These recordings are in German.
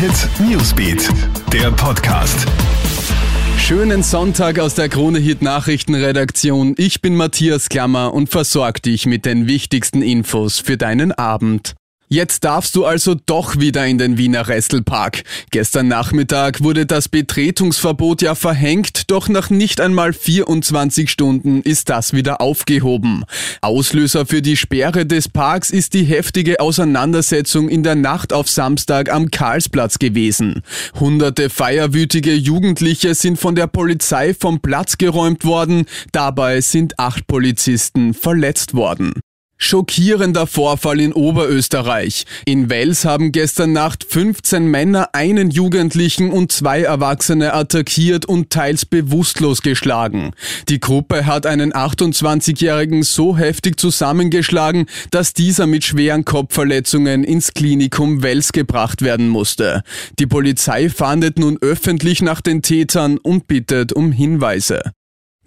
Hit Newsbeat, der Podcast. Schönen Sonntag aus der Krone Hit Nachrichtenredaktion. Ich bin Matthias Klammer und versorge dich mit den wichtigsten Infos für deinen Abend. Jetzt darfst du also doch wieder in den Wiener Restelpark. Gestern Nachmittag wurde das Betretungsverbot ja verhängt, doch nach nicht einmal 24 Stunden ist das wieder aufgehoben. Auslöser für die Sperre des Parks ist die heftige Auseinandersetzung in der Nacht auf Samstag am Karlsplatz gewesen. Hunderte feierwütige Jugendliche sind von der Polizei vom Platz geräumt worden, dabei sind acht Polizisten verletzt worden. Schockierender Vorfall in Oberösterreich. In Wels haben gestern Nacht 15 Männer einen Jugendlichen und zwei Erwachsene attackiert und teils bewusstlos geschlagen. Die Gruppe hat einen 28-Jährigen so heftig zusammengeschlagen, dass dieser mit schweren Kopfverletzungen ins Klinikum Wels gebracht werden musste. Die Polizei fahndet nun öffentlich nach den Tätern und bittet um Hinweise.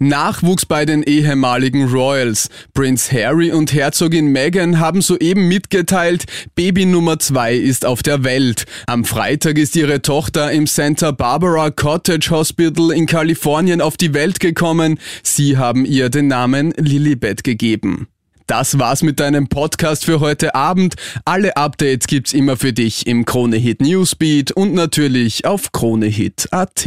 Nachwuchs bei den ehemaligen Royals. Prince Harry und Herzogin Meghan haben soeben mitgeteilt, Baby Nummer zwei ist auf der Welt. Am Freitag ist ihre Tochter im Santa Barbara Cottage Hospital in Kalifornien auf die Welt gekommen. Sie haben ihr den Namen Lilibet gegeben. Das war's mit deinem Podcast für heute Abend. Alle Updates gibt's immer für dich im Kronehit Newsbeat und natürlich auf kronehit.at.